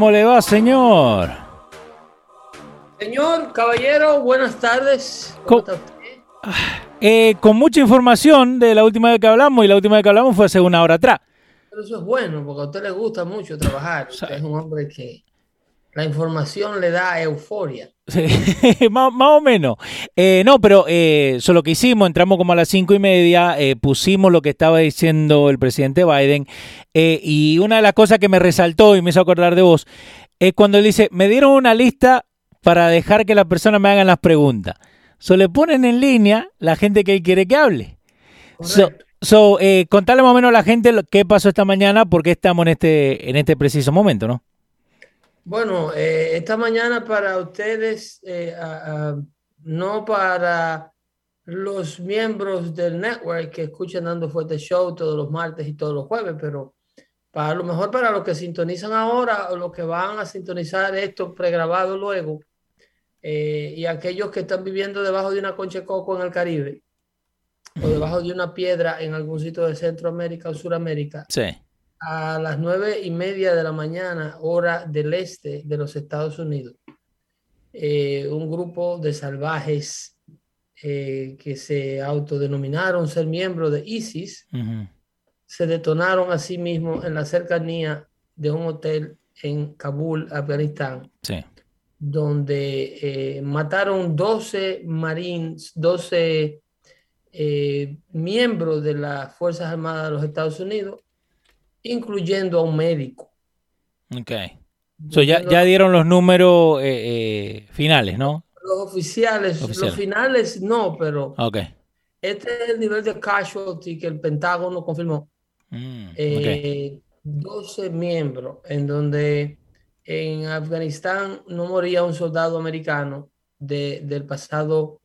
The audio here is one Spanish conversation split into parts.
¿Cómo le va, señor? Señor, caballero, buenas tardes. ¿Cómo está usted? Eh, con mucha información de la última vez que hablamos, y la última vez que hablamos fue hace una hora atrás. Pero eso es bueno, porque a usted le gusta mucho trabajar. Usted es un hombre que la información le da euforia. Sí, más, o menos. Eh, no, pero eh, eso lo que hicimos, entramos como a las cinco y media, eh, pusimos lo que estaba diciendo el presidente Biden, eh, y una de las cosas que me resaltó y me hizo acordar de vos, es cuando él dice, me dieron una lista para dejar que las personas me hagan las preguntas. So le ponen en línea la gente que él quiere que hable. So, so contarle más o menos a la gente qué pasó esta mañana, porque estamos en este, en este preciso momento, ¿no? Bueno, eh, esta mañana para ustedes, eh, no para los miembros del network que escuchan Dando Fuerte Show todos los martes y todos los jueves, pero para lo mejor para los que sintonizan ahora o los que van a sintonizar esto pregrabado luego, eh, y aquellos que están viviendo debajo de una concha de coco en el Caribe o debajo de una piedra en algún sitio de Centroamérica o Suramérica. Sí a las nueve y media de la mañana, hora del este de los Estados Unidos, eh, un grupo de salvajes eh, que se autodenominaron ser miembros de ISIS se detonaron a sí mismos en la cercanía de un hotel en Kabul, Afganistán, donde eh, mataron 12 marines, 12 miembros de las Fuerzas Armadas de los Estados Unidos incluyendo a un médico. Ok. ya, ya, dieron los números eh, eh, finales, ¿no? Los oficiales, los finales no, pero Ok. este es el nivel de casualty que el Pentágono confirmó. 12 mm, eh, miembros, en donde en Afganistán no moría un soldado americano del pasado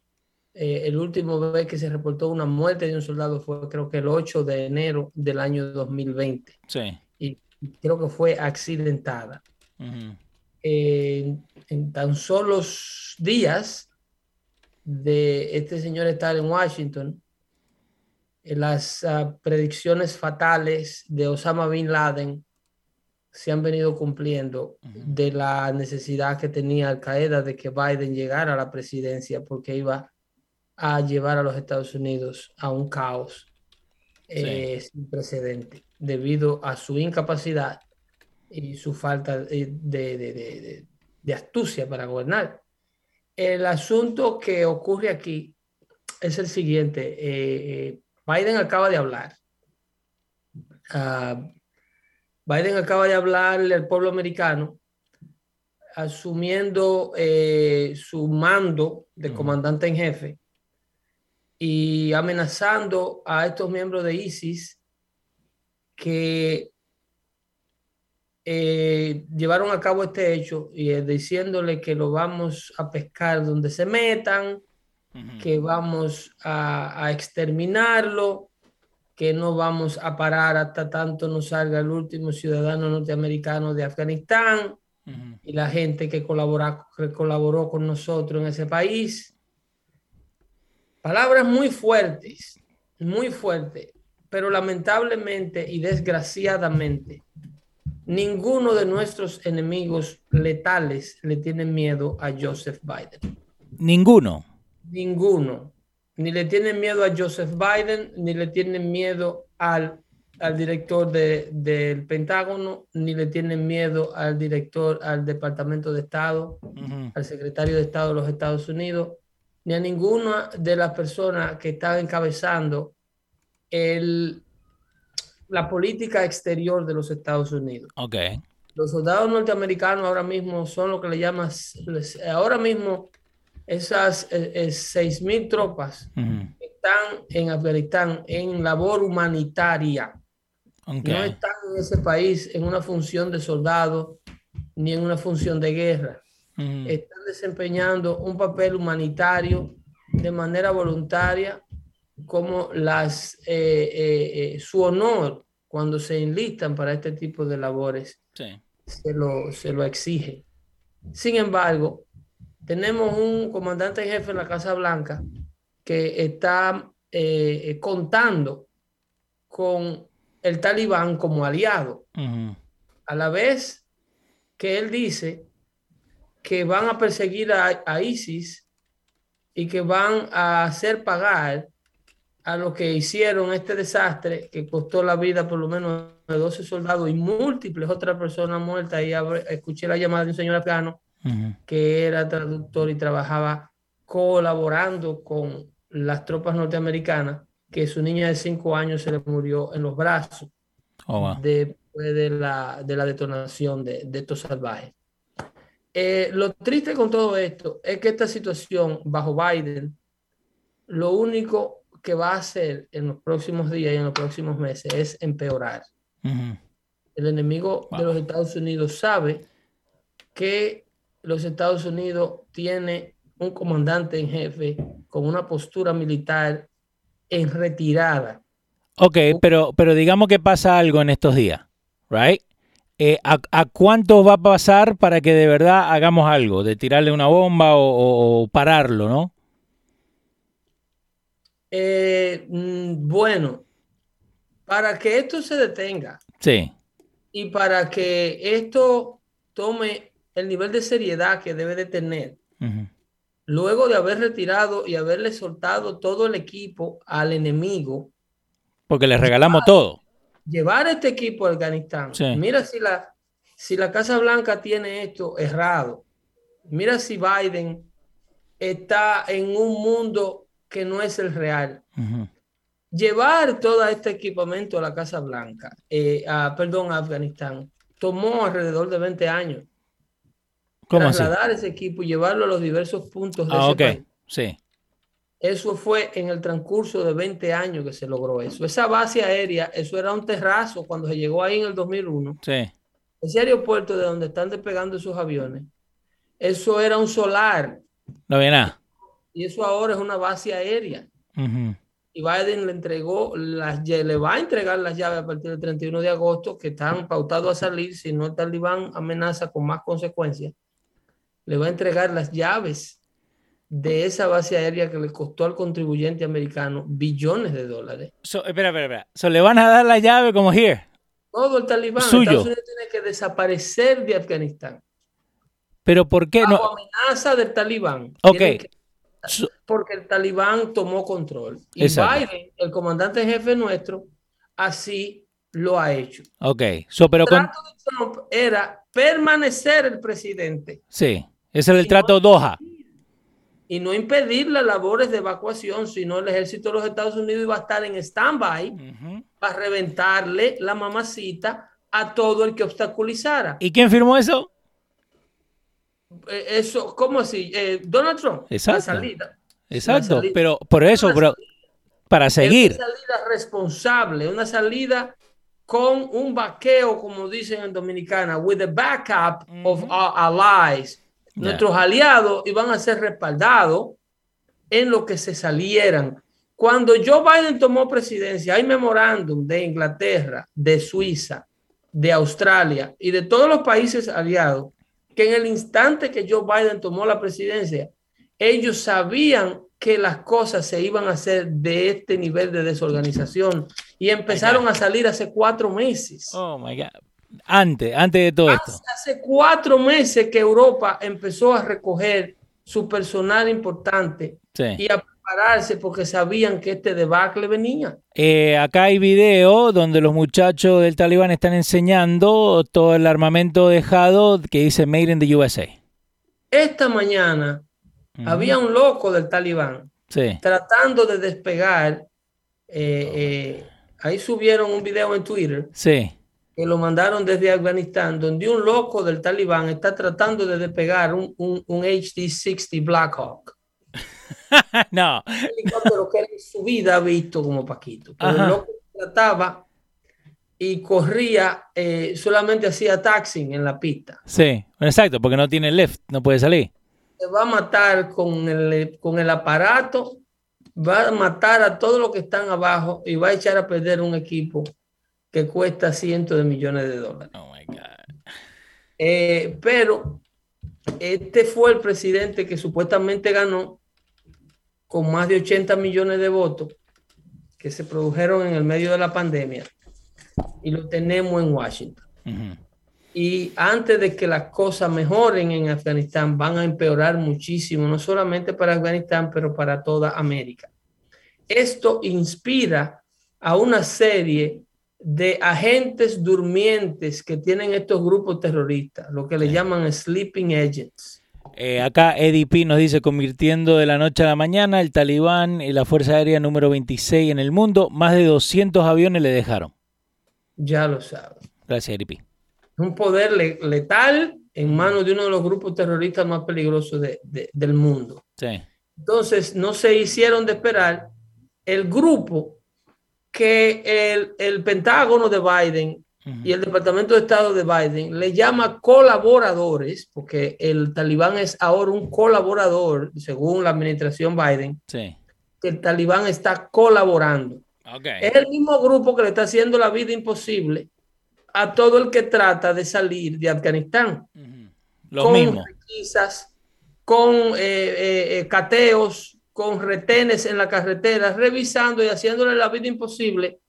eh, el último vez que se reportó una muerte de un soldado fue creo que el 8 de enero del año 2020. Sí. Y creo que fue accidentada. en tan solos días de este señor estar en Washington, eh, las ah, predicciones fatales de Osama Bin Laden se han venido cumpliendo de la necesidad que tenía Al Qaeda de que Biden llegara a la presidencia porque iba a llevar a los Estados Unidos a un caos eh, sin precedente debido a su incapacidad y su falta de, astucia para gobernar. El asunto que ocurre aquí es el siguiente. Eh, eh, Biden acaba de hablar. Ah, Biden acaba de hablarle al pueblo americano asumiendo su mando de comandante en jefe y amenazando a estos miembros de ISIS que eh, llevaron a cabo este hecho y diciéndole que lo vamos a pescar donde se metan, que vamos a, exterminarlo, que no vamos a parar hasta tanto no salga el último ciudadano norteamericano de Afganistán y la gente que, que colaboró con nosotros en ese país. Palabras muy fuertes, muy fuertes, pero lamentablemente y desgraciadamente, ninguno de nuestros enemigos letales le tiene miedo a Joseph Biden. Ninguno. Ninguno. ni le tienen miedo a Joseph Biden, ni le tienen miedo al, al director del Pentágono, ni le tienen miedo al director, al Departamento de Estado, al secretario de Estado de los Estados Unidos, ni a ninguna de las personas que están encabezando el, la política exterior de los Estados Unidos. Okay. Los soldados norteamericanos ahora mismo son lo que le llaman, ahora mismo esas eh, eh, seis mil tropas están en Afganistán en labor humanitaria. No están en ese país en una función de soldado ni en una función de guerra. Están desempeñando un papel humanitario de manera voluntaria como las, eh, su honor cuando se enlistan para este tipo de labores se, lo, se lo exige. Sin embargo, tenemos un comandante jefe en la Casa Blanca que está eh, eh, contando con el talibán como aliado. A la vez que él dice que van a perseguir a, ISIS y que van a hacer pagar a los que hicieron este desastre que costó la vida por lo menos de 12 soldados y múltiples otras personas muertas. Y escuché la llamada de un señor afgano que era traductor y trabajaba colaborando con las tropas norteamericanas, que su niña de cinco años se le murió en los brazos oh, después de la, de la detonación de, de estos salvajes. Eh, lo triste con todo esto es que esta situación bajo Biden, lo único que va a hacer en los próximos días y en los próximos meses es empeorar. El enemigo de los Estados Unidos sabe que los Estados Unidos tiene un comandante en jefe con una postura militar en retirada. Ok, pero, pero digamos que pasa algo en estos días, ¿right? Eh, ¿a, cuánto va a pasar para que de verdad hagamos algo? De tirarle una bomba o, pararlo, ¿no? Eh, mm, bueno, para que esto se detenga. Sí. Y para que esto tome el nivel de seriedad que debe de tener, luego de haber retirado y haberle soltado todo el equipo al enemigo. Porque le regalamos todo. Llevar este equipo a Afganistán. Mira si la, si la Casa Blanca tiene esto errado. Mira si Biden está en un mundo que no es el real. Llevar todo este equipamiento a la Casa Blanca, eh, perdón, a Afganistán, tomó alrededor de 20 años. ¿Cómo trasladar ese equipo y llevarlo a los diversos puntos de ah, ese Sí. Eso fue en el transcurso de 20 años que se logró eso. Esa base aérea, eso era un terrazo cuando se llegó ahí en el 2001. Sí. Ese aeropuerto de donde están despegando esos aviones, eso era un solar. No había nada. Y eso ahora es una base aérea. Y Biden le entregó, las, le va a entregar las llaves a partir del 31 de agosto, que están pautados a salir si no el talibán amenaza con más consecuencias le va a entregar las llaves de esa base aérea que le costó al contribuyente americano billones de dólares. espera, espera, espera. So, le van a dar la llave como here. Todo el talibán. Estados Unidos tiene que desaparecer de Afganistán. Pero ¿por qué no? amenaza del talibán. Ok. porque el talibán tomó control. Y Biden, el comandante jefe nuestro, así lo ha hecho. Ok. So, pero el Trump era permanecer el presidente. Sí. Ese es el trato Doha. Y no impedir las labores de evacuación, sino el ejército de los Estados Unidos iba a estar en stand-by para reventarle la mamacita a todo el que obstaculizara. ¿Y quién firmó eso? Eh, eso, ¿cómo así? Eh, Donald Trump. Exacto. salida. Exacto, pero por eso, para seguir. Una salida responsable, una salida con un vaqueo, como dicen en Dominicana, with the backup of our allies. Nuestros aliados iban a ser respaldados en lo que se salieran. Cuando Joe Biden tomó presidencia, hay memorándum de Inglaterra, de Suiza, de Australia y de todos los países aliados que en el instante que Joe Biden tomó la presidencia, ellos sabían que las cosas se iban a hacer de este nivel de desorganización y empezaron a salir hace cuatro meses. Oh my God. Antes, antes de todo esto. Hace cuatro meses que Europa empezó a recoger su personal importante y a prepararse porque sabían que este debacle venía. Eh, acá hay video donde los muchachos del Talibán están enseñando todo el armamento dejado que dice Made in the USA. Esta mañana había un loco del Talibán tratando de despegar. Eh, eh, ahí subieron un video en Twitter. Sí que lo mandaron desde Afganistán, donde un loco del talibán está tratando de despegar un, un, un HD-60 Blackhawk. no. Un helicóptero que en su vida ha visto como Paquito. Pero el loco trataba y corría, eh, solamente hacía taxing en la pista. Sí, exacto, porque no tiene lift, no puede salir. Se va a matar con el, con el aparato, va a matar a todos los que están abajo y va a echar a perder un equipo que cuesta cientos de millones de dólares. Oh my God. Eh, pero este fue el presidente que supuestamente ganó con más de 80 millones de votos que se produjeron en el medio de la pandemia y lo tenemos en Washington. Y antes de que las cosas mejoren en Afganistán, van a empeorar muchísimo, no solamente para Afganistán, pero para toda América. Esto inspira a una serie de agentes durmientes que tienen estos grupos terroristas, lo que le llaman sleeping agents. Eh, acá EDP nos dice, convirtiendo de la noche a la mañana, el talibán y la Fuerza Aérea número 26 en el mundo, más de 200 aviones le dejaron. Ya lo saben. Gracias, EDP. Un poder letal en manos de uno de los grupos terroristas más peligrosos del mundo. Sí. Entonces, no se hicieron de esperar. El grupo que el, Pentágono de Biden y el Departamento de Estado de Biden le llama colaboradores, porque el talibán es ahora un colaborador, según la administración Biden, sí. que el talibán está colaborando. Es el mismo grupo que le está haciendo la vida imposible a todo el que trata de salir de Afganistán. Lo con con eh, eh, eh, cateos, con retenes en la carretera, revisando y haciéndole la vida imposible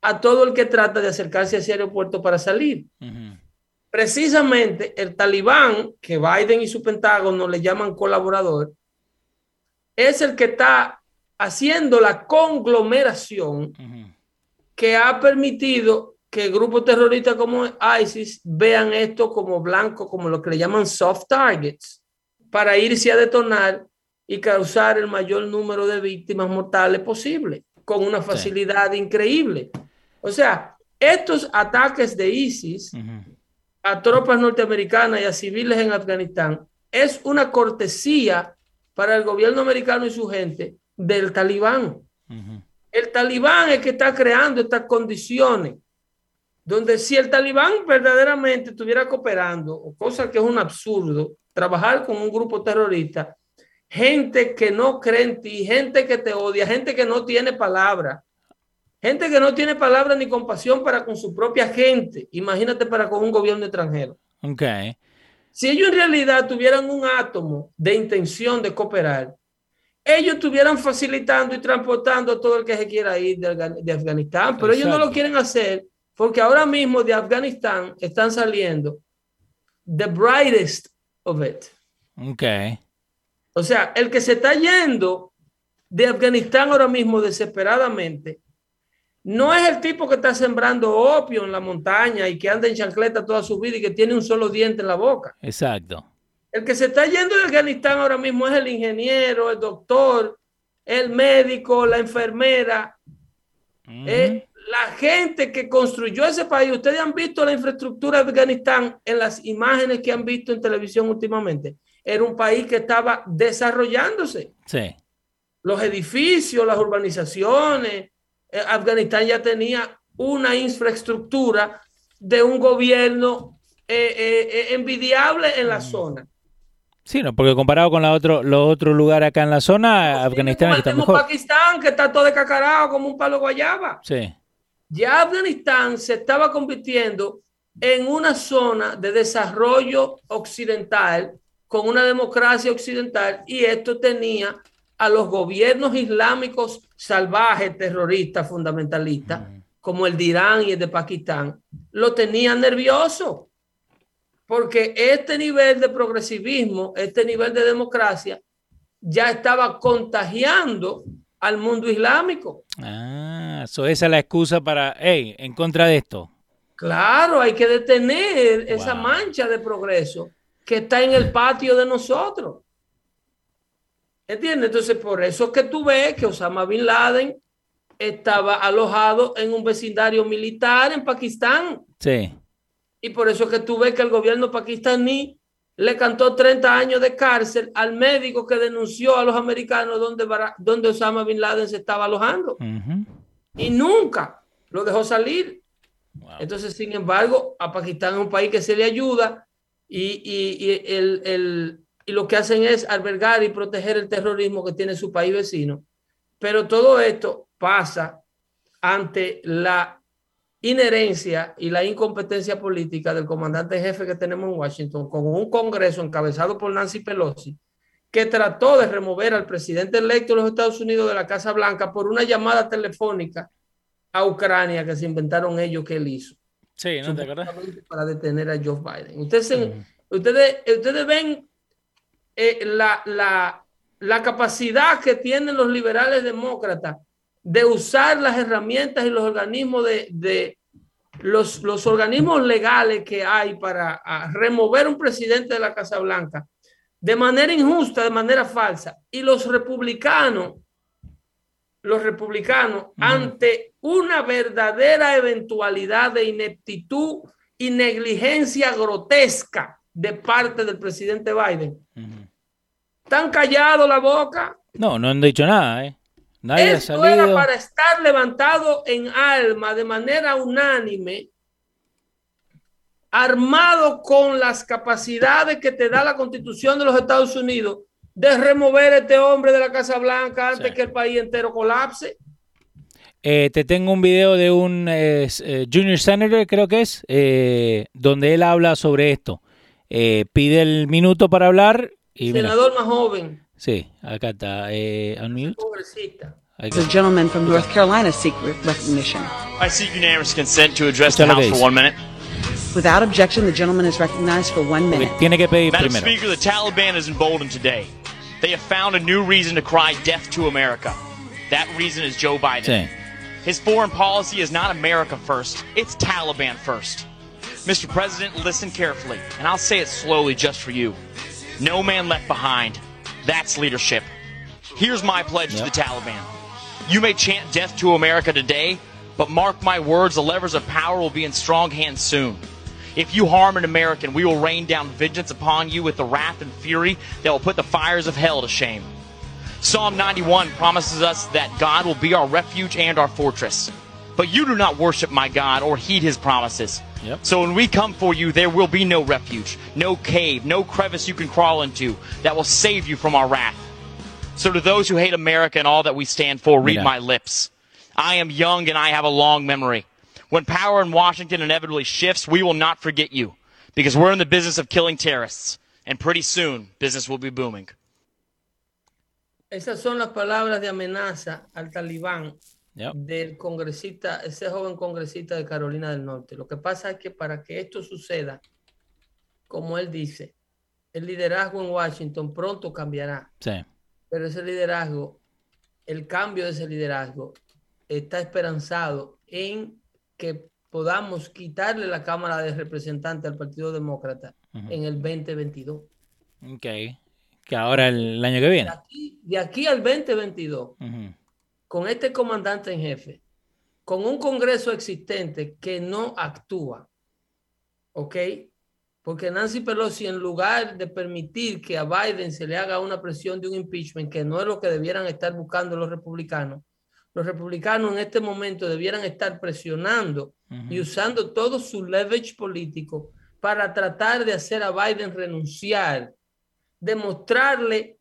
a todo el que trata de acercarse a ese aeropuerto para salir. Precisamente el talibán, que Biden y su Pentágono le llaman colaborador, es el que está haciendo la conglomeración que ha permitido que grupos terroristas como ISIS vean esto como blanco, como lo que le llaman soft targets, para irse a detonar y causar el mayor número de víctimas mortales posible, con una facilidad increíble. O sea, estos ataques de ISIS a tropas norteamericanas y a civiles en Afganistán es una cortesía para el gobierno americano y su gente del talibán. El talibán es que está creando estas condiciones donde si el talibán verdaderamente estuviera cooperando, cosa que es un absurdo, trabajar con un grupo terrorista, gente que no cree en ti, gente que te odia, gente que no tiene palabra, gente que no tiene palabra ni compasión para con su propia gente. Imagínate para con un gobierno extranjero. Okay. Si ellos en realidad tuvieran un átomo de intención de cooperar, ellos estuvieran facilitando y transportando a todo el que se quiera ir de, Afganistán, pero ellos no lo quieren hacer porque ahora mismo de Afganistán están saliendo the brightest of it. Okay. O sea, el que se está yendo de Afganistán ahora mismo desesperadamente, no es el tipo que está sembrando opio en la montaña y que anda en chancleta toda su vida y que tiene un solo diente en la boca. Exacto. El que se está yendo de Afganistán ahora mismo es el ingeniero, el doctor, el médico, la enfermera, eh, la gente que construyó ese país. Ustedes han visto la infraestructura de Afganistán en las imágenes que han visto en televisión últimamente era un país que estaba desarrollándose. Sí. Los edificios, las urbanizaciones, eh, Afganistán ya tenía una infraestructura de un gobierno eh, eh, envidiable en la zona. Sí, no, porque comparado con la otro, los otros lugares acá en la zona, Afganistán está mejor. Pakistán, que está todo decacarado como un palo guayaba. Sí. Ya Afganistán se estaba convirtiendo en una zona de desarrollo occidental con una democracia occidental y esto tenía a los gobiernos islámicos salvajes, terroristas, fundamentalistas, como el de Irán y el de Pakistán, lo tenían nervioso. Porque este nivel de progresivismo, este nivel de democracia, ya estaba contagiando al mundo islámico. Ah, eso esa es la excusa para, hey, en contra de esto. Claro, hay que detener esa mancha de progreso que está en el patio de nosotros. ¿Entiendes? Entonces, por eso es que tú ves que Osama Bin Laden estaba alojado en un vecindario militar en Pakistán. Sí. Y por eso es que tú ves que el gobierno pakistaní le cantó 30 años de cárcel al médico que denunció a los americanos donde, donde Osama Bin Laden se estaba alojando. Y nunca lo dejó salir. Entonces, sin embargo, a Pakistán es un país que se le ayuda y, el, y lo que hacen es albergar y proteger el terrorismo que tiene su país vecino. Pero todo esto pasa ante la inherencia y la incompetencia política del comandante jefe que tenemos en Washington, con un Congreso encabezado por Nancy Pelosi, que trató de remover al presidente electo de los Estados Unidos de la Casa Blanca por una llamada telefónica a Ucrania que se inventaron ellos que él hizo. Sí, ¿no te acuerdas? Para detener a Joe Biden. Ustedes, ustedes, ustedes ven eh, la, la, la capacidad que tienen los liberales demócratas de usar las herramientas y los organismos de, los, los, organismos legales que hay para remover un presidente de la Casa Blanca de manera injusta, de manera falsa. Y los republicanos, los republicanos, ante una verdadera eventualidad de ineptitud y negligencia grotesca de parte del presidente Biden, ¿están callados la boca? No, no han dicho nada, ¿eh? Esto era para estar levantado en alma de manera unánime, armado con las capacidades que te da la constitución de los Estados Unidos de remover a este hombre de la Casa Blanca antes que el país entero colapse. Eh, te tengo un video de un eh, junior senator, creo que es, eh, donde él habla sobre esto. pide el minuto para hablar. Y Senador más joven. Sí, acá está. Eh, unmute. The gentleman from North Carolina seek recognition. I seek unanimous consent to address the House for one minute. Without objection, the gentleman is recognized for one minute. Tiene que pedir Madam primero. Speaker, the Taliban is emboldened today. They have found a new reason to cry death to America. That reason is Joe Biden. Sí. His foreign policy is not America first, it's Taliban first. Mr. President, listen carefully, and I'll say it slowly just for you. No man left behind. That's leadership. Here's my pledge yep. to the Taliban. You may chant death to America today, but mark my words, the levers of power will be in strong hands soon. If you harm an American, we will rain down vengeance upon you with the wrath and fury that will put the fires of hell to shame. Psalm 91 promises us that God will be our refuge and our fortress. But you do not worship my God or heed his promises. Yep. So when we come for you, there will be no refuge, no cave, no crevice you can crawl into that will save you from our wrath. So to those who hate America and all that we stand for, read my lips. I am young and I have a long memory. When power in Washington inevitably shifts, we will not forget you because we're in the business of killing terrorists. And pretty soon, business will be booming. Esas son las palabras de amenaza al talibán del congresista, ese joven congresista de Carolina del Norte. Lo que pasa es que para que esto suceda, como él dice, el liderazgo en Washington pronto cambiará. Sí. Pero ese liderazgo, el cambio de ese liderazgo está esperanzado en que podamos quitarle la Cámara de Representantes al Partido Demócrata en el 2022. Ok. Que ahora el, año que viene. De aquí, al 2022 con este comandante en jefe, con un Congreso existente que no actúa, ¿ok? Porque Nancy Pelosi, en lugar de permitir que a Biden se le haga una presión de un impeachment, que no es lo que debieran estar buscando los republicanos, los republicanos en este momento debieran estar presionando y usando todo su leverage político para tratar de hacer a Biden renunciar, demostrarle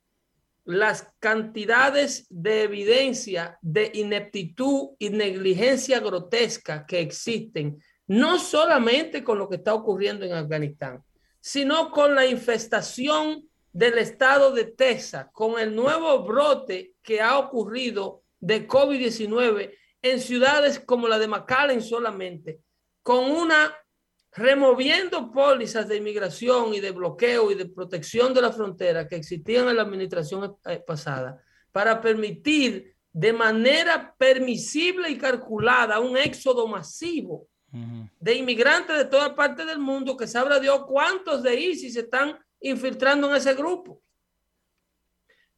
las cantidades de evidencia de ineptitud y negligencia grotesca que existen, no solamente con lo que está ocurriendo en Afganistán, sino con la infestación del estado de Texas, con el nuevo brote que ha ocurrido de COVID-19 en ciudades como la de McAllen solamente, con una removiendo pólizas de inmigración y de bloqueo y de protección de la frontera que existían en la administración eh, pasada para permitir de manera permisible y calculada un éxodo masivo de inmigrantes de toda parte del mundo que sabrá Dios cuántos de ISIS se están infiltrando en ese grupo.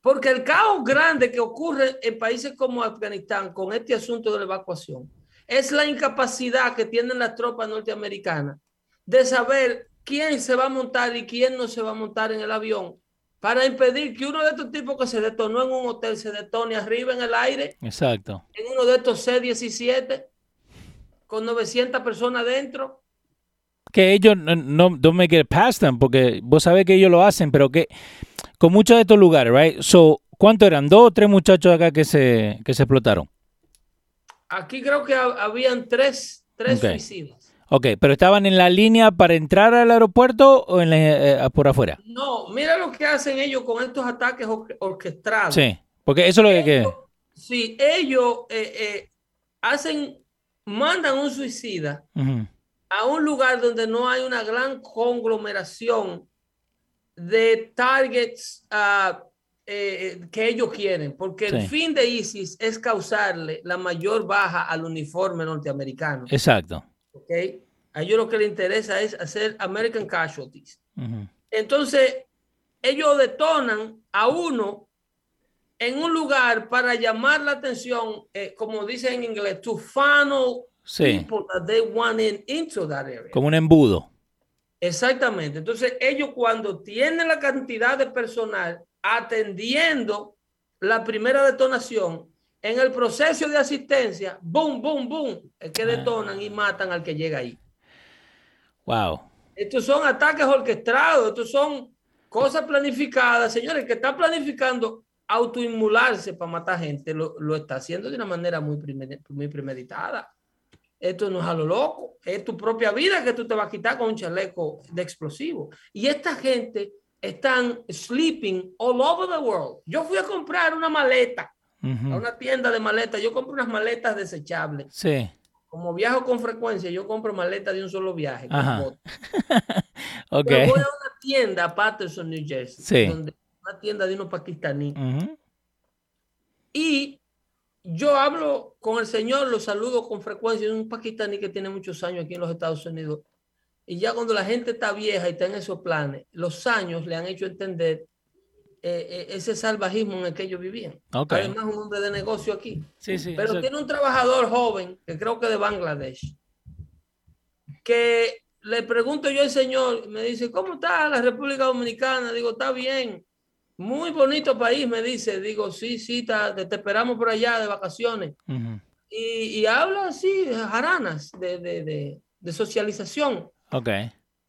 Porque el caos grande que ocurre en países como Afganistán con este asunto de la evacuación es la incapacidad que tienen las tropas norteamericanas de saber quién se va a montar y quién no se va a montar en el avión para impedir que uno de estos tipos que se detonó en un hotel se detone arriba en el aire. Exacto. En uno de estos C-17 con 900 personas dentro. Que ellos no, no me get past them porque vos sabés que ellos lo hacen, pero que con muchos de estos lugares, right? So, ¿cuánto eran? ¿Dos o tres muchachos acá que se, que se explotaron? Aquí creo que habían tres, tres suicidas. Ok, pero estaban en la línea para entrar al aeropuerto o en eh, por afuera? No, mira lo que hacen ellos con estos ataques orquestados. Sí, porque eso es lo que... Sí, ellos eh, eh, hacen, mandan un suicida a un lugar donde no hay una gran conglomeración de targets uh, eh, que ellos quieren, porque el fin de ISIS es causarle la mayor baja al uniforme norteamericano. Exacto. ¿Okay? A ellos lo que les interesa es hacer American casualties. Entonces, ellos detonan a uno en un lugar para llamar la atención, eh, como dicen en inglés, to funnel people that they want into that area. Como un embudo. Exactamente. Entonces, ellos cuando tienen la cantidad de personal atendiendo la primera detonación, en el proceso de asistencia, boom, boom, boom, es que ah. detonan y matan al que llega ahí. Wow. Estos son ataques orquestados, estos son cosas planificadas. Señores, que está planificando autoinmularse para matar gente, lo, lo, está haciendo de una manera muy, muy premeditada. Esto no es a lo loco, es tu propia vida que tú te vas a quitar con un chaleco de explosivo. Y esta gente están sleeping all over the world. Yo fui a comprar una maleta a una tienda de maletas. Yo compro unas maletas desechables. Sí. Como viajo con frecuencia, yo compro maletas de un solo viaje. okay. voy a una tienda, Patterson, New Jersey, sí. donde una tienda de unos pakistaníes. Y yo hablo con el Señor, lo saludo con frecuencia. Es un pakistaní que tiene muchos años aquí en los Estados Unidos. Y ya cuando la gente está vieja y está en esos planes, los años le han hecho entender eh, eh, ese salvajismo en el que ellos vivían. Además, un hombre de negocio aquí. Sí, sí, Pero tiene un trabajador joven, que creo que de Bangladesh, que le pregunto yo al señor, me dice, ¿cómo está la República Dominicana? Digo, está bien. Muy bonito país, me dice. Digo, sí, sí, te, esperamos por allá de vacaciones. y, habla así, jaranas de, de, socialización. Ok.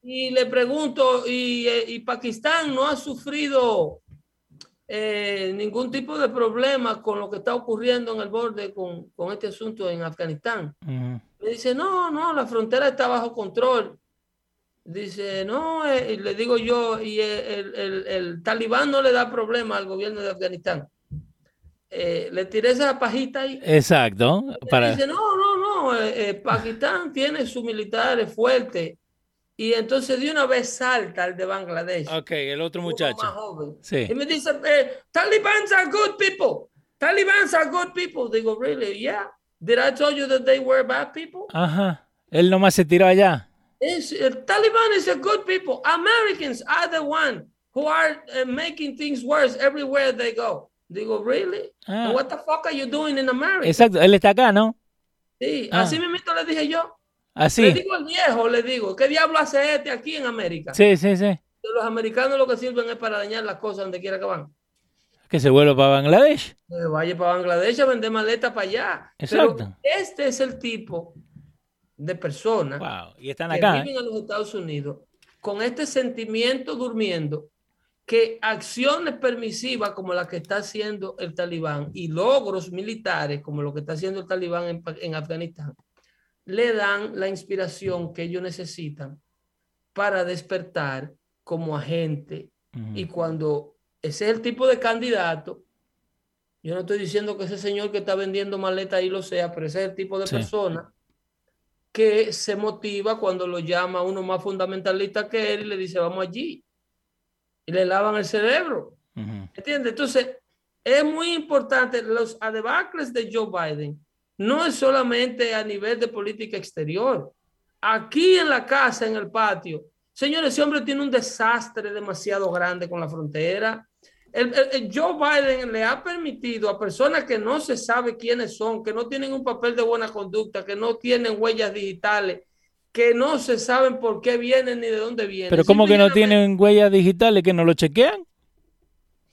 Y le pregunto, ¿y, eh, ¿y, Pakistán no ha sufrido eh, ningún tipo de problema con lo que está ocurriendo en el borde con, con este asunto en Afganistán? Me dice, no, no, la frontera está bajo control. Dice, no, eh, le digo yo, y el, el, el, talibán no le da problema al gobierno de Afganistán. Eh, le tiré esa pajita ahí. Exacto. Para... Dice, no, no, no, eh, Pakistán tiene sus militares fuertes. Y entonces de una vez salta al de Bangladesh. Ok, el otro muchacho. Más joven. Sí. Y me dice, Talibans are good people. Talibans are good people. Digo, really? Yeah. Did I tell you that they were bad people? Ajá. Él nomás se tiró allá. It's, uh, Taliban is a good people. Americans are the one who are uh, making things worse everywhere they go. Digo, really? Ah. What the fuck are you doing in America? Exacto, él está acá, ¿no? Sí, ah. así mismo le dije yo. Así. Le digo al viejo, le digo, ¿qué diablo hace este aquí en América? Sí, sí, sí. Los americanos lo que sirven es para dañar las cosas donde quiera que van. Que se vuelva para Bangladesh. Que vaya para Bangladesh a vender maletas para allá. Exacto. Pero este es el tipo de personas y están que acá, viven en los Estados Unidos con este sentimiento durmiendo que acciones permisivas como la que está haciendo el talibán y logros militares como lo que está haciendo el talibán en, Afganistán le dan la inspiración que ellos necesitan para despertar como agente. Y cuando ese es el tipo de candidato, yo no estoy diciendo que ese señor que está vendiendo maleta ahí lo sea, pero ese es el tipo de persona que se motiva cuando lo llama uno más fundamentalista que él y le dice vamos allí y le lavan el cerebro. ¿Entiendes? Entonces, es muy importante los adebacles de Joe Biden. No es solamente a nivel de política exterior. Aquí en la casa, en el patio, señores, ese hombre tiene un desastre demasiado grande con la frontera. El, Joe Biden le ha permitido a personas que no se sabe quiénes son, que no tienen un papel de buena conducta, que no tienen huellas digitales, que no se saben por qué vienen ni de dónde vienen. Pero ¿cómo que no tienen huellas digitales que no lo chequean?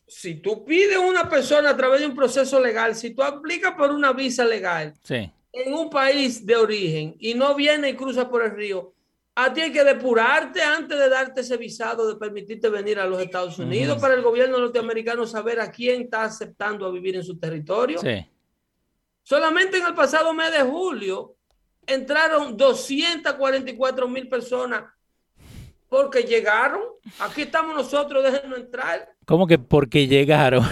Si tú pides a una persona a través de un proceso legal, si tú aplicas por una visa legal en un país de origen y no viene y cruza por el río, a ti hay que depurarte antes de darte ese visado de permitirte venir a los Estados Unidos para el gobierno norteamericano saber a quién está aceptando a vivir en su territorio. Solamente en el pasado mes de julio, entraron 244 mil personas porque llegaron. Aquí estamos nosotros, déjenos entrar. ¿Cómo que porque llegaron?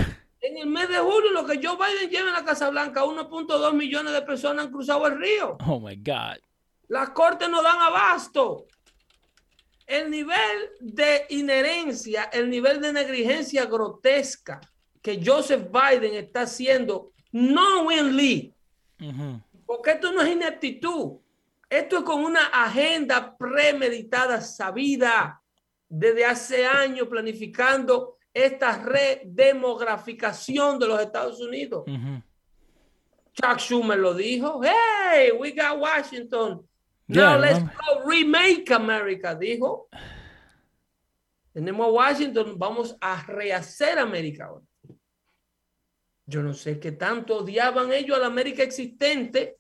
En el mes de julio, lo que Joe Biden lleva en la Casa Blanca, 1.2 millones de personas han cruzado el río. Oh my God. Las cortes no dan abasto. El nivel de inherencia, el nivel de negligencia grotesca que Joseph Biden está haciendo, no Win Lee. Porque esto no es ineptitud. Esto es con una agenda premeditada, sabida desde hace años, planificando esta redemograficación de los Estados Unidos. Chuck Schumer lo dijo. Hey, we got Washington. Now let's go remake America, dijo. Tenemos a Washington, vamos a rehacer América Yo no sé qué tanto odiaban ellos a la América existente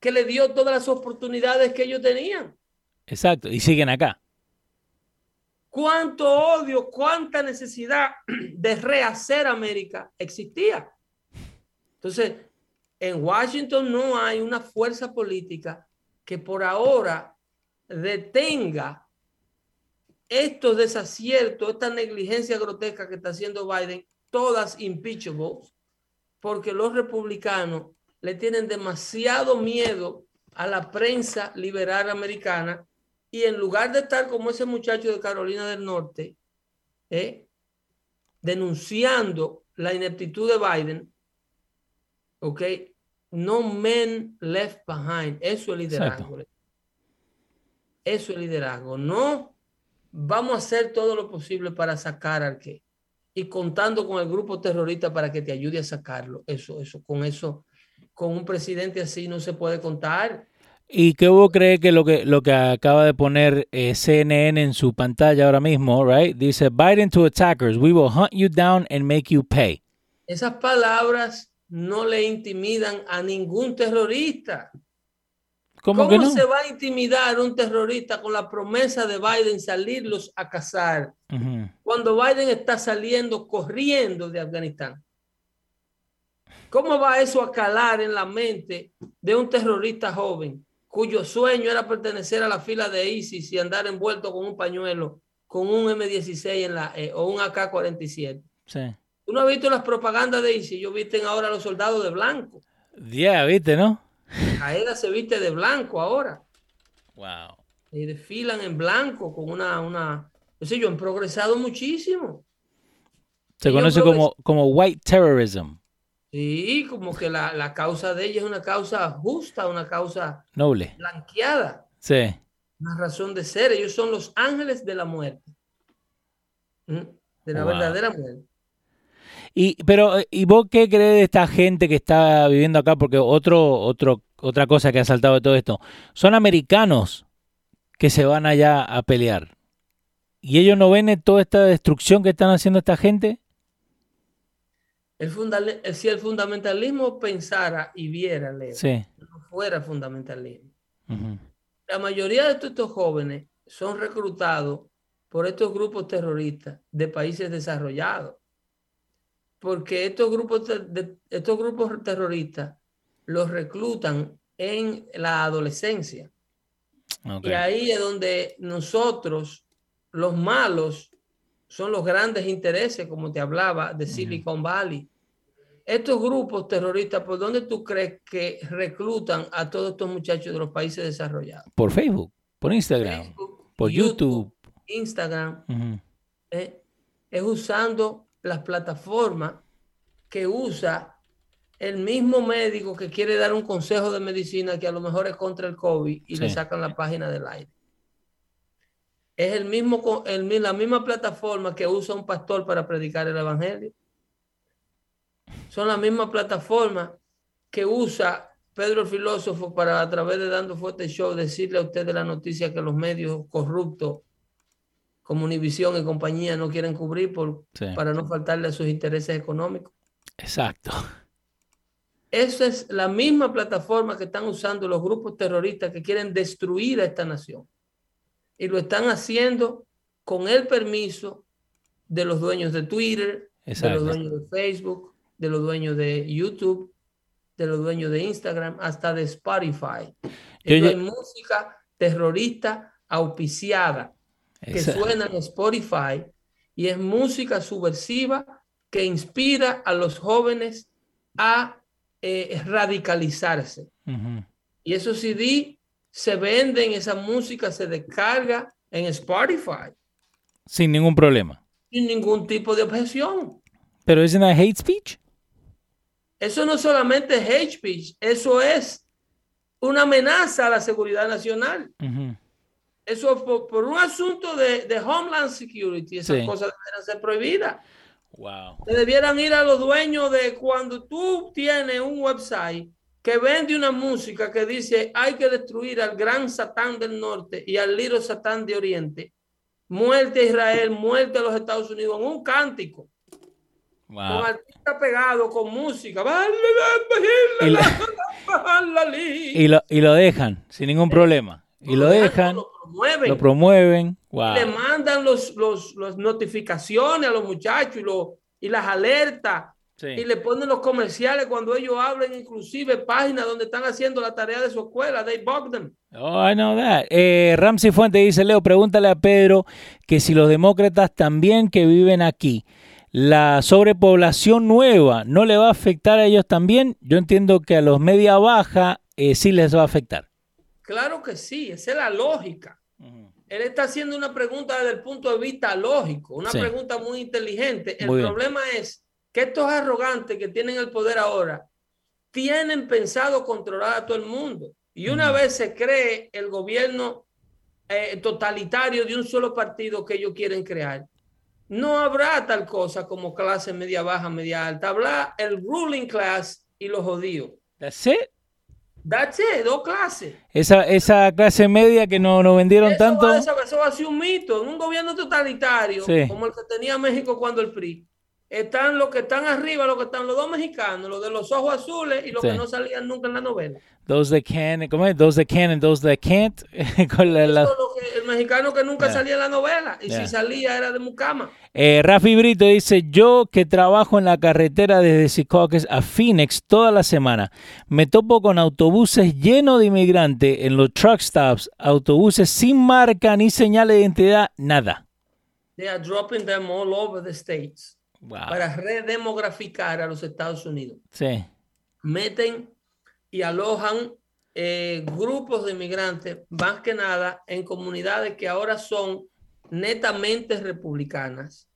que le dio todas las oportunidades que ellos tenían. Exacto, y siguen acá. ¿Cuánto odio, cuánta necesidad de rehacer América existía? Entonces, en Washington no hay una fuerza política que por ahora detenga estos desaciertos, esta negligencia grotesca que está haciendo Biden, todas impeachables, porque los republicanos le tienen demasiado miedo a la prensa liberal americana y en lugar de estar como ese muchacho de Carolina del Norte, ¿eh? denunciando la ineptitud de Biden, ¿ok? No men left behind. Eso es liderazgo. Eso es liderazgo. No vamos a hacer todo lo posible para sacar al que. Y contando con el grupo terrorista para que te ayude a sacarlo. Eso, eso, con eso con un presidente así no se puede contar. ¿Y qué vos crees que lo que lo que acaba de poner eh, CNN en su pantalla ahora mismo, right? Dice Biden to attackers, we will hunt you down and make you pay. Esas palabras no le intimidan a ningún terrorista. ¿Cómo, se va a intimidar un terrorista con la promesa de Biden salirlos a cazar cuando Biden está saliendo corriendo de Afganistán? ¿Cómo va eso a calar en la mente de un terrorista joven cuyo sueño era pertenecer a la fila de ISIS y andar envuelto con un pañuelo, con un M16 en la, eh, o un AK-47? Sí. ¿Tú no has visto las propagandas de ISIS? Ellos visten ahora a los soldados de blanco. Ya, viste, ¿no? Aeda se viste de blanco ahora. Wow. Y desfilan en blanco con una, una, no sé yo, han progresado muchísimo. Se conoce como, como white terrorism. Sí, como que la, causa de ella es una causa justa, una causa noble, blanqueada. Sí. Una razón de ser. Ellos son los ángeles de la muerte. De la verdadera muerte. Y, pero, ¿y vos qué crees de esta gente que está viviendo acá? Porque otro, otro, otra cosa que ha saltado de todo esto, son americanos que se van allá a pelear. ¿Y ellos no ven toda esta destrucción que están haciendo esta gente? El si el fundamentalismo pensara y viera, Leo, no fuera fundamentalismo. La mayoría de estos jóvenes son reclutados por estos grupos terroristas de países desarrollados. Porque estos grupos, estos grupos terroristas los reclutan en la adolescencia. Y ahí es donde nosotros, los malos, son los grandes intereses, como te hablaba, de Silicon Valley estos grupos terroristas, ¿por dónde tú crees que reclutan a todos estos muchachos de los países desarrollados? Por Facebook, por Instagram, por YouTube. Instagram. Eh, es usando las plataformas que usa el mismo médico que quiere dar un consejo de medicina que a lo mejor es contra el COVID y le sacan la página del aire. Es el mismo, el, la misma plataforma que usa un pastor para predicar el evangelio. Son la misma plataforma que usa Pedro el filósofo para a través de Dando Fuerte Show decirle a usted de la noticia que los medios corruptos como Univisión y compañía no quieren cubrir por, para no faltarle a sus intereses económicos. Exacto. Esa es la misma plataforma que están usando los grupos terroristas que quieren destruir a esta nación. Y lo están haciendo con el permiso de los dueños de Twitter, de los dueños de Facebook, de los dueños de YouTube, de los dueños de Instagram, hasta de Spotify. Hay música terrorista auspiciada que suena en Spotify y es música subversiva que inspira a los jóvenes a eh, radicalizarse. Y esos CD se venden, esa música se descarga en Spotify. Sin ningún problema. Sin ningún tipo de objeción. Pero es una hate speech. Eso no solamente es hate speech, eso es una amenaza a la seguridad nacional. Eso por, por, un asunto de, de Homeland Security, esas cosas deberían ser prohibidas. Wow. Se debieran ir a los dueños de cuando tú tienes un website que vende una música que dice hay que destruir al gran Satán del norte y al Liro Satán de oriente. Muerte a Israel, muerte a los Estados Unidos en un cántico. Wow. Con artista pegado, con música. Y, lo, y lo dejan sin ningún problema. Y lo dejan. Lo promueven. Lo promueven. Le mandan los, los, las notificaciones a los muchachos y, y las alertas. Y le ponen los comerciales cuando ellos hablan, inclusive páginas donde están haciendo la tarea de su escuela. They bug them. Oh, I know that. Eh, Ramsey Fuente dice, Leo, pregúntale a Pedro que si los demócratas también que viven aquí, la sobrepoblación nueva no le va a afectar a ellos también. Yo entiendo que a los media baja eh, sí les va a afectar. Claro que sí, esa es la lógica. Él está haciendo una pregunta desde el punto de vista lógico, una pregunta muy inteligente. El problema es que estos arrogantes que tienen el poder ahora tienen pensado controlar a todo el mundo. Y una vez se cree el gobierno eh, totalitario de un solo partido que ellos quieren crear, no habrá tal cosa como clase media baja, media alta. Habrá el ruling class y los jodidos. That's it. That's it, dos clases. Esa, esa clase media que no, no vendieron tanto. eso, va a ser un mito. En un gobierno totalitario, como el que tenía México cuando el PRI, están los que están arriba, los que están los dos mexicanos, los de los ojos azules y los que no salían nunca en la novela. Those that can, ¿cómo es? Those that can and those that can't. el mexicano que nunca salía en la novela y si salía era de Mucama. Eh, Rafi Brito dice, yo que trabajo en la carretera desde Secaucus a Phoenix toda la semana, me topo con autobuses llenos de inmigrantes en los truck stops, autobuses sin marca ni señal de identidad, nada. They are dropping them all over the states para redemograficar a los Estados Unidos. Sí. Meten y alojan eh, grupos de inmigrantes, más que nada en comunidades que ahora son netamente republicanas,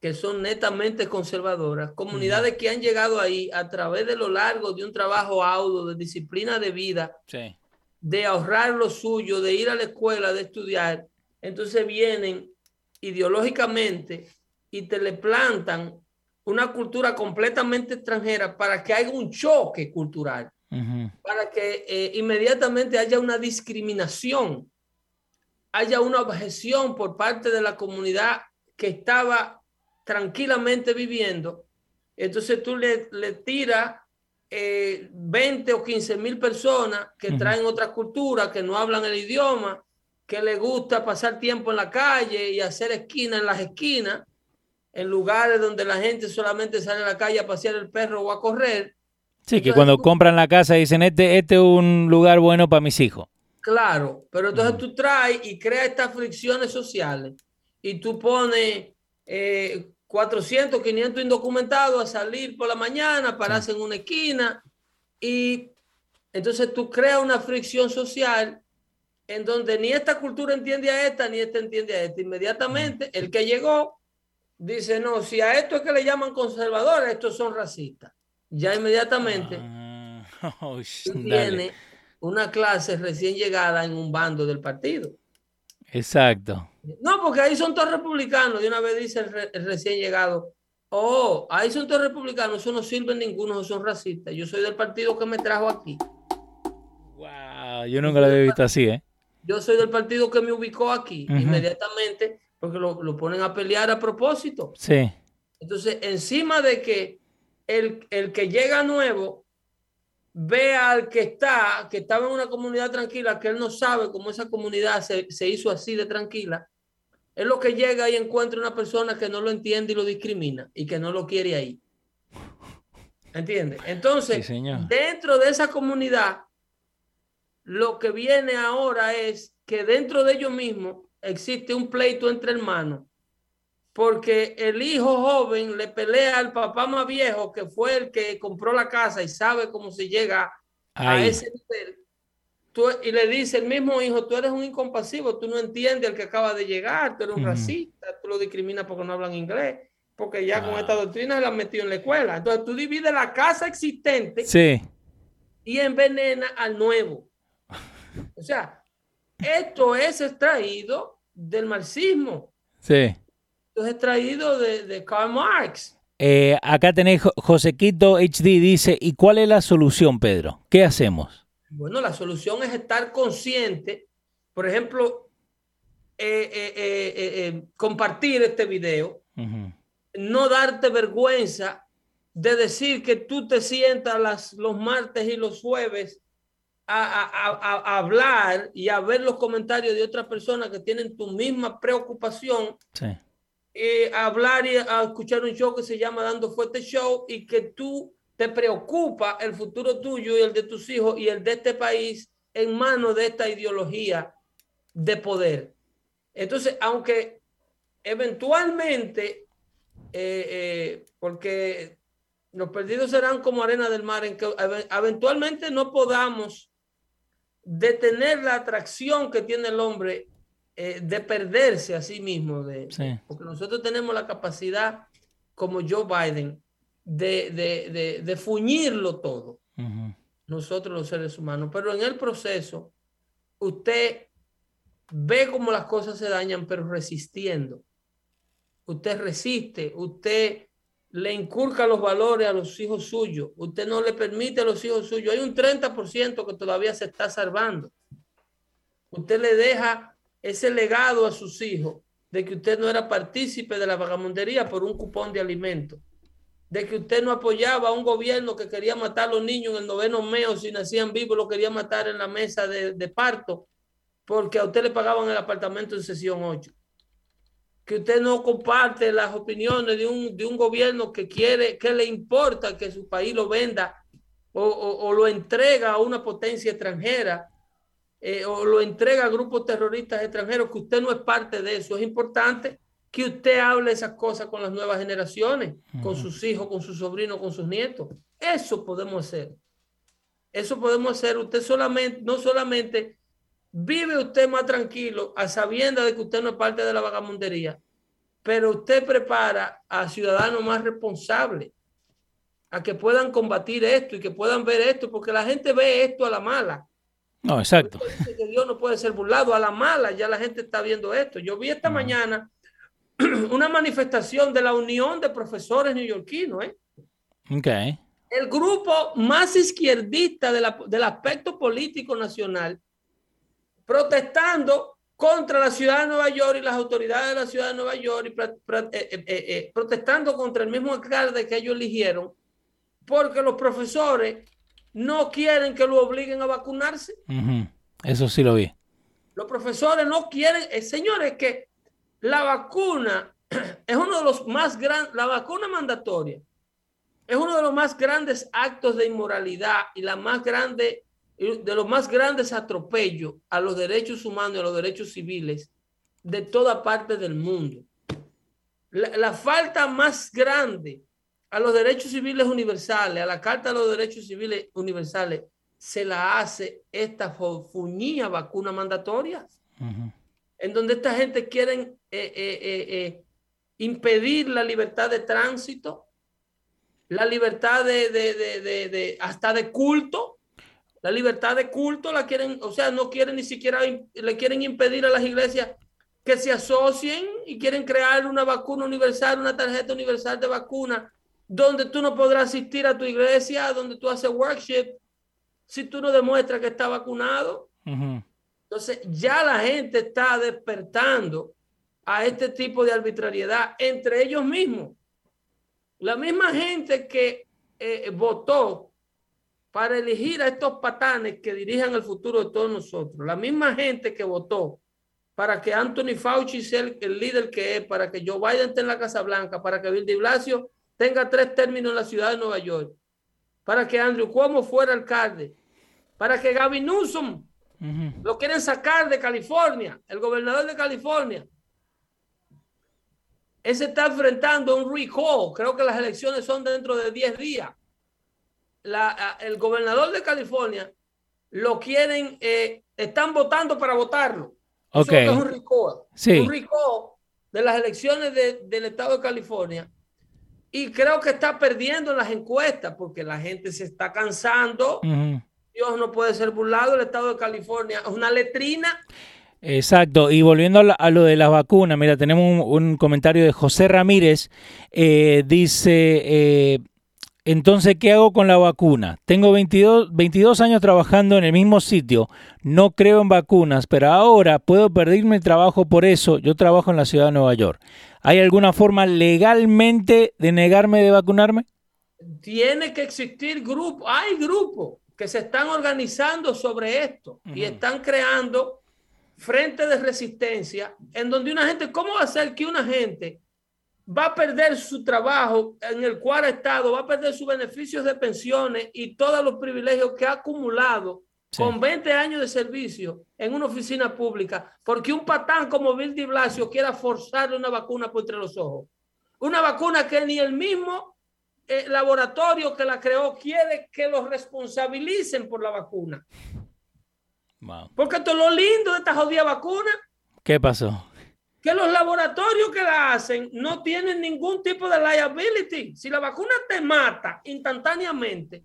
que son netamente conservadoras, comunidades que han llegado ahí a través de lo largo de un trabajo audo, de disciplina de vida, de ahorrar lo suyo, de ir a la escuela, de estudiar. Entonces vienen ideológicamente y te le plantan una cultura completamente extranjera para que haya un choque cultural, para que eh, inmediatamente haya una discriminación, haya una objeción por parte de la comunidad que estaba tranquilamente viviendo. Entonces tú le, le tiras 20 eh, o 15 mil personas que traen otra cultura, que no hablan el idioma, que les gusta pasar tiempo en la calle y hacer esquina en las esquinas en lugares donde la gente solamente sale a la calle a pasear el perro o a correr. Sí, que cuando compran la casa dicen, este, este es un lugar bueno para mis hijos. Claro, pero entonces tú traes y creas estas fricciones sociales y tú pones 400, 500 indocumentados a salir por la mañana, pararse en una esquina y entonces tú creas una fricción social en donde ni esta cultura entiende a esta, ni esta entiende a esta. Inmediatamente el que llegó dice, no, si a esto es que le llaman conservadores, estos son racistas. Ya inmediatamente Ah, oh, tiene una clase recién llegada en un bando del partido. Exacto. No, porque ahí son todos republicanos. De una vez dice el, re- el recién llegado. Oh, ahí son todos republicanos. Eso no sirve ninguno, son racistas. Yo soy del partido que me trajo aquí. Wow, yo nunca lo había visto así, ¿eh? Yo soy del partido que me ubicó aquí. Inmediatamente, porque lo, lo ponen a pelear a propósito. Sí. Entonces, encima de que el, el que llega nuevo ve al que está, que estaba en una comunidad tranquila, que él no sabe cómo esa comunidad se, se hizo así de tranquila, es lo que llega y encuentra una persona que no lo entiende y lo discrimina y que no lo quiere ahí. ¿Entiendes? Entonces, Sí, dentro de esa comunidad, lo que viene ahora es que dentro de ellos mismos existe un pleito entre hermanos, porque el hijo joven le pelea al papá más viejo, que fue el que compró la casa y sabe cómo se llega a Ahí. ese nivel. Tú- y le dice el mismo hijo, tú eres un incompasivo, tú no entiendes al que acaba de llegar, tú eres un racista, tú lo discriminas porque no hablan inglés, porque ya con Ah. esta doctrina se la han metido en la escuela. Entonces tú divides la casa existente Sí. y envenena al nuevo. O sea, esto es extraído del marxismo, Sí. esto es extraído de, de Karl Marx. Eh, acá tenés Jo- Josequito HD dice, ¿y cuál es la solución, Pedro? ¿Qué hacemos? Bueno, la solución es estar consciente, por ejemplo, eh, eh, compartir este video, no darte vergüenza de decir que tú te sientas las, los martes y los jueves a, a- a- hablar y a ver los comentarios de otras personas que tienen tu misma preocupación Sí. eh, a hablar y a escuchar un show que se llama Dando Fuerte Show y que tú te preocupa el futuro tuyo y el de tus hijos y el de este país en manos de esta ideología de poder. Entonces, aunque eventualmente, eh, eh, porque los perdidos serán como arena del mar, en que eve- eventualmente no podamos detener la atracción que tiene el hombre eh, de perderse a sí mismo, de, Sí. porque nosotros tenemos la capacidad, como Joe Biden, de, de, de, de fuñirlo todo, nosotros los seres humanos, pero en el proceso, usted ve cómo las cosas se dañan, pero resistiendo. Usted resiste, usted le inculca los valores a los hijos suyos, usted no le permite a los hijos suyos, hay un 30% que todavía se está salvando. Usted le deja ese legado a sus hijos de que usted no era partícipe de la vagamundería por un cupón de alimento, de que usted no apoyaba a un gobierno que quería matar a los niños en el noveno mes o si nacían vivos lo quería matar en la mesa de, de parto porque a usted le pagaban el apartamento en sesión 8 que usted no comparte las opiniones de un, de un gobierno que quiere, que le importa que su país lo venda o, o- o lo entrega a una potencia extranjera eh, o lo entrega a grupos terroristas extranjeros, que usted no es parte de eso. Es importante que usted hable esas cosas con las nuevas generaciones, con sus hijos, con sus sobrinos, con sus nietos. Eso podemos hacer. Eso podemos hacer. Usted solamente, no solamente vive usted más tranquilo a sabiendas de que usted no es parte de la vagamundería, pero usted prepara a ciudadanos más responsables a que puedan combatir esto y que puedan ver esto, porque la gente ve esto a la mala. No, exacto. Dice que Dios no puede ser burlado a la mala, ya la gente está viendo esto. Yo vi esta mañana una manifestación de la Unión de Profesores Neoyorquinos, ¿eh? Ok. el grupo más izquierdista de la- del aspecto político nacional, protestando contra la ciudad de Nueva York y las autoridades de la ciudad de Nueva York, y pra- pra- eh, eh, eh, protestando contra el mismo alcalde que ellos eligieron, porque los profesores no quieren que lo obliguen a vacunarse. Eso sí lo vi. Los profesores no quieren, señores, que la vacuna es uno de los más grandes, la vacuna mandatoria es uno de los más grandes actos de inmoralidad y la más grande, de los más grandes atropellos a los derechos humanos y a los derechos civiles de toda parte del mundo. la, falta más grande a los derechos civiles universales, a la Carta de los Derechos Civiles Universales, se la hace esta fuñía vacuna mandatoria, en donde esta gente quiere eh, eh, eh, impedir la libertad de tránsito, la libertad de, de, hasta de culto, la libertad de culto la quieren, o sea, no quieren ni siquiera, le quieren impedir a las iglesias que se asocien y quieren crear una vacuna universal, una tarjeta universal de vacuna, donde tú no podrás asistir a tu iglesia, donde tú haces worship, si tú no demuestras que está vacunado. Entonces, ya la gente está despertando a este tipo de arbitrariedad entre ellos mismos. La misma gente que eh, votó para elegir a estos patanes que dirijan el futuro de todos nosotros, la misma gente que votó para que Anthony Fauci sea el, líder que es, para que Joe Biden esté en la Casa Blanca, para que Bill de Blasio tenga tres términos en la ciudad de Nueva York, para que Andrew Cuomo fuera alcalde, para que Gavin Newsom lo quieren sacar de California, el gobernador de California. Ese está enfrentando un recall. Creo que las elecciones son dentro de 10 días. El gobernador de California lo quieren, eh, están votando para votarlo. Ok. es un recall. Sí. Un recall de las elecciones del estado de California. Y creo que está perdiendo las encuestas porque la gente se está cansando. Dios no puede ser burlado. El estado de California es una letrina. Exacto, y volviendo a, lo de las vacunas, mira, tenemos un, comentario de José Ramírez, eh, dice, eh, entonces, ¿qué hago con la vacuna? Tengo 22, 22 años trabajando en el mismo sitio, no creo en vacunas, pero ahora puedo perderme el trabajo por eso. Yo trabajo en la ciudad de Nueva York. ¿Hay alguna forma legalmente de negarme de vacunarme? Tiene que existir grupos, hay grupos que se están organizando sobre esto y están creando frente de resistencia en donde una gente, ¿cómo va a ser que una gente va a perder su trabajo en el cual ha estado, va a perder sus beneficios de pensiones y todos los privilegios que ha acumulado con 20 años de servicio en una oficina pública, porque un patán como Bill de Blasio quiera forzarle una vacuna por entre los ojos. Una vacuna que ni el mismo eh, laboratorio que la creó quiere que los responsabilicen por la vacuna. Porque esto es lo lindo de esta jodida vacuna. ¿Qué pasó? Que los laboratorios que la hacen no tienen ningún tipo de liability. Si la vacuna te mata instantáneamente,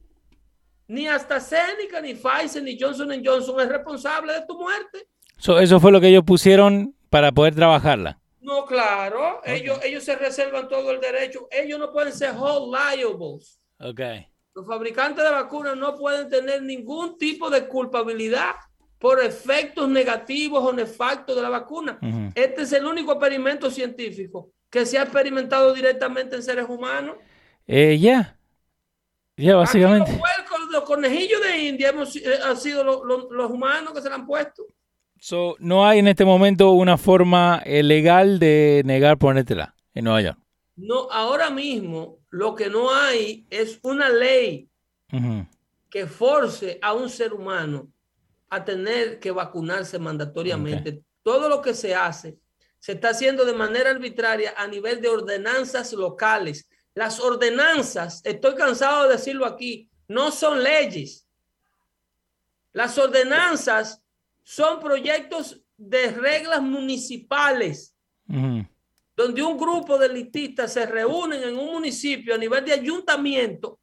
ni hasta AstraZeneca, ni Pfizer, ni Johnson Johnson es responsable de tu muerte. eso fue lo que ellos pusieron para poder trabajarla. No, claro, ellos, ellos se reservan todo el derecho. Ellos no pueden ser whole liables. Okay. Los fabricantes de vacunas no pueden tener ningún tipo de culpabilidad por efectos negativos o nefactos de la vacuna. Este es el único experimento científico que se ha experimentado directamente en seres humanos. Eh, ya, ya básicamente. los, conejillos de India hemos, eh, han sido los humanos que se le han puesto. So, no hay en este momento una forma eh, legal de negar ponértela en Nueva York. No, ahora mismo lo que no hay es una ley que force a un ser humano a tener que vacunarse mandatoriamente. Todo lo que se hace se está haciendo de manera arbitraria a nivel de ordenanzas locales. Las ordenanzas, estoy cansado de decirlo aquí, no son leyes. Las ordenanzas son proyectos de reglas municipales, donde un grupo de elitistas se reúnen en un municipio a nivel de ayuntamiento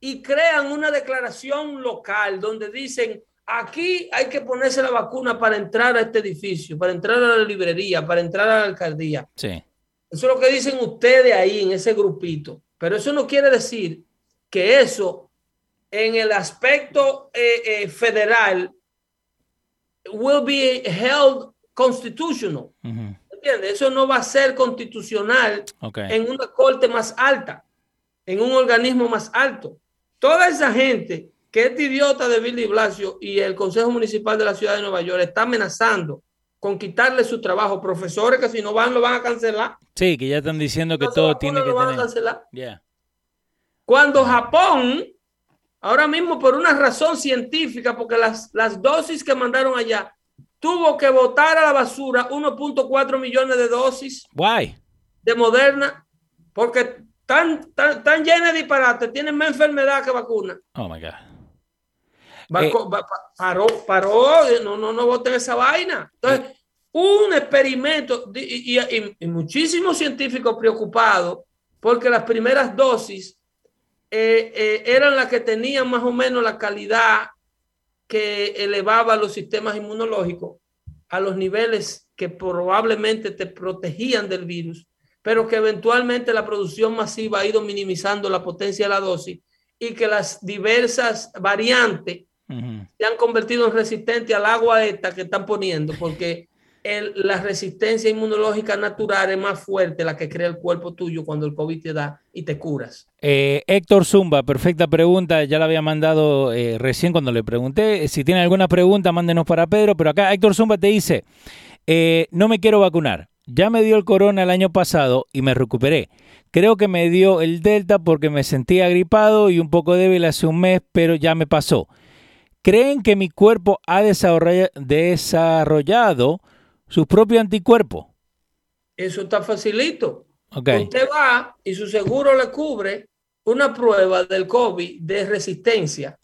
y crean una declaración local donde dicen Aquí hay que ponerse la vacuna para entrar a este edificio, para entrar a la librería, para entrar a la alcaldía. Sí. Eso es lo que dicen ustedes ahí en ese grupito. Pero eso no quiere decir que eso en el aspecto eh, eh, federal will be held constitutional. ¿Entiendes? Eso no va a ser constitucional en una corte más alta, en un organismo más alto. Toda esa gente que este idiota de Billy Blasio y el Consejo Municipal de la Ciudad de Nueva York está amenazando con quitarle su trabajo. Profesores que si no van lo van a cancelar. Sí, que ya están diciendo que todo tiene que van A cancelar. Cuando Japón, ahora mismo por una razón científica, porque las, las dosis que mandaron allá, tuvo que botar a la basura 1.4 millones de dosis. Why? de Moderna, porque tan, tan, tan llena de disparate, tienen más enfermedad que vacuna. Oh my God. Eh, paró, paró, no, no, no voten esa vaina. Entonces, un experimento y, muchísimos científicos preocupados porque las primeras dosis eh, eh, eran las que tenían más o menos la calidad que elevaba los sistemas inmunológicos a los niveles que probablemente te protegían del virus, pero que eventualmente la producción masiva ha ido minimizando la potencia de la dosis y que las diversas variantes se han convertido en resistentes al agua esta que están poniendo, porque la resistencia inmunológica natural es más fuerte la que crea el cuerpo tuyo cuando el COVID te da y te curas. Eh, Héctor Zumba, perfecta pregunta. Ya la había mandado eh, recién cuando le pregunté. Si tiene alguna pregunta, mándenos para Pedro. Pero acá Héctor Zumba te dice, eh, no me quiero vacunar. Ya me dio el corona el año pasado y me recuperé. Creo que me dio el Delta porque me sentía agripado y un poco débil hace un mes, pero ya me pasó. ¿Creen que mi cuerpo ha desarrollado su propio anticuerpo. Eso está facilito. Usted va y su seguro le cubre una prueba del COVID de resistencia.